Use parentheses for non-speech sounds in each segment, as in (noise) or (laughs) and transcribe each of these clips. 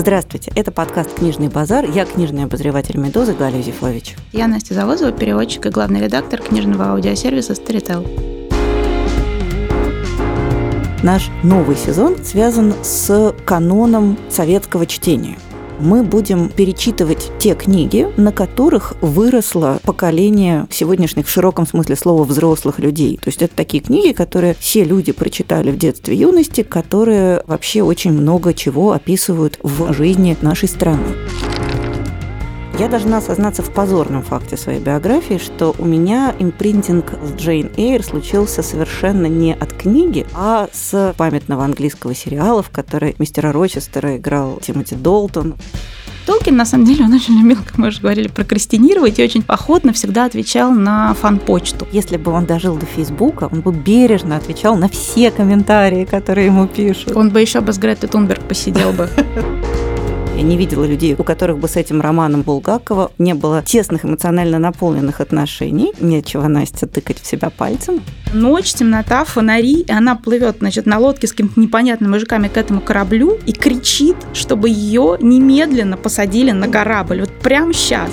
Здравствуйте, это подкаст «Книжный базар». Я книжный обозреватель «Медузы» Галя Юзефович. Я Настя Завозова, переводчик и главный редактор книжного аудиосервиса Storytel. Наш новый сезон связан с каноном советского чтения – мы будем перечитывать те книги, на которых выросло поколение сегодняшних в широком смысле слова взрослых людей. То есть это такие книги, которые все люди прочитали в детстве юности, которые вообще очень много чего описывают в жизни нашей страны. Я должна осознаться в позорном факте своей биографии, что у меня импринтинг с Джейн Эйр случился совершенно не от книги, а с памятного английского сериала, в который мистера Рочестера играл Тимоти Долтон. Толкин, на самом деле, он очень любил, как мы уже говорили, прокрастинировать и очень походно всегда отвечал на фан-почту. Если бы он дожил до Фейсбука, он бы бережно отвечал на все комментарии, которые ему пишут. Он бы еще бы с Гретой Тунберг посидел бы. (laughs) Я не видела людей, у которых бы с этим романом Булгакова не было тесных эмоционально наполненных отношений. Нечего Настя тыкать в себя пальцем. Ночь, темнота, фонари, и она плывет, значит, на лодке с какими-то непонятными мужиками к этому кораблю и кричит, чтобы ее немедленно посадили на корабль. Вот прямо сейчас.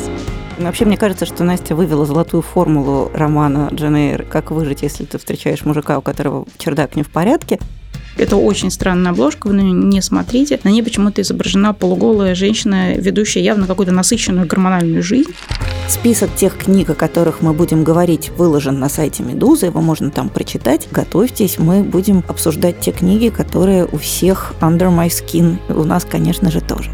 Вообще, мне кажется, что Настя вывела золотую формулу романа Джен Эйр «Как выжить, если ты встречаешь мужика, у которого чердак не в порядке». Это очень странная обложка, вы на нее не смотрите. На ней почему-то изображена полуголая женщина, ведущая явно какую-то насыщенную гормональную жизнь. Список тех книг, о которых мы будем говорить, выложен на сайте Медузы, его можно там прочитать. Готовьтесь, мы будем обсуждать те книги, которые у всех under my skin, у нас, конечно же, тоже.